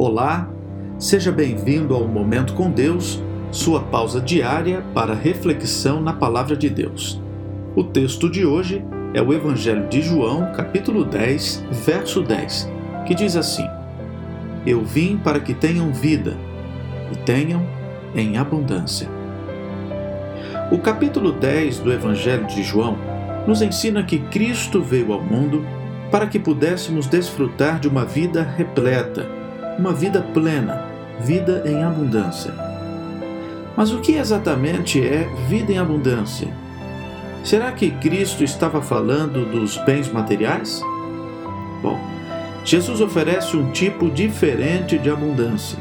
Olá, seja bem-vindo ao Momento com Deus, sua pausa diária para reflexão na Palavra de Deus. O texto de hoje é o Evangelho de João, capítulo 10, verso 10, que diz assim: Eu vim para que tenham vida e tenham em abundância. O capítulo 10 do Evangelho de João nos ensina que Cristo veio ao mundo para que pudéssemos desfrutar de uma vida repleta, uma vida plena, vida em abundância. Mas o que exatamente é vida em abundância? Será que Cristo estava falando dos bens materiais? Bom, Jesus oferece um tipo diferente de abundância,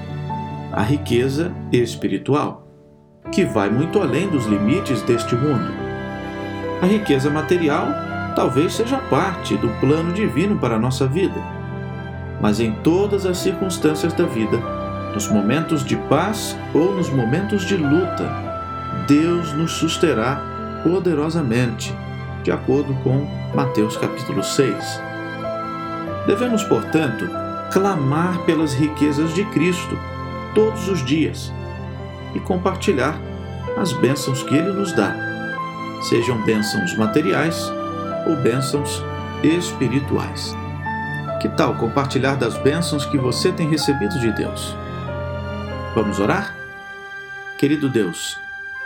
a riqueza espiritual, que vai muito além dos limites deste mundo. A riqueza material talvez seja parte do plano divino para a nossa vida. Mas em todas as circunstâncias da vida, nos momentos de paz ou nos momentos de luta, Deus nos susterá poderosamente, de acordo com Mateus capítulo 6. Devemos, portanto, clamar pelas riquezas de Cristo todos os dias e compartilhar as bênçãos que Ele nos dá, sejam bênçãos materiais ou bênçãos espirituais. Que tal compartilhar das bênçãos que você tem recebido de Deus? Vamos orar? Querido Deus,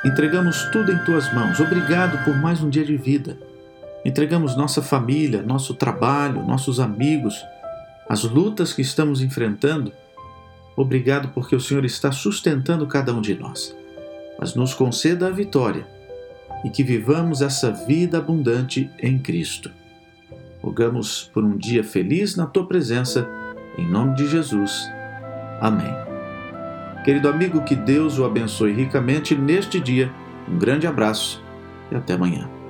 entregamos tudo em tuas mãos. Obrigado por mais um dia de vida. Entregamos nossa família, nosso trabalho, nossos amigos, as lutas que estamos enfrentando. Obrigado porque o Senhor está sustentando cada um de nós. Mas nos conceda a vitória e que vivamos essa vida abundante em Cristo. Rogamos por um dia feliz na tua presença, em nome de Jesus. Amém. Querido amigo, que Deus o abençoe ricamente neste dia. Um grande abraço e até amanhã.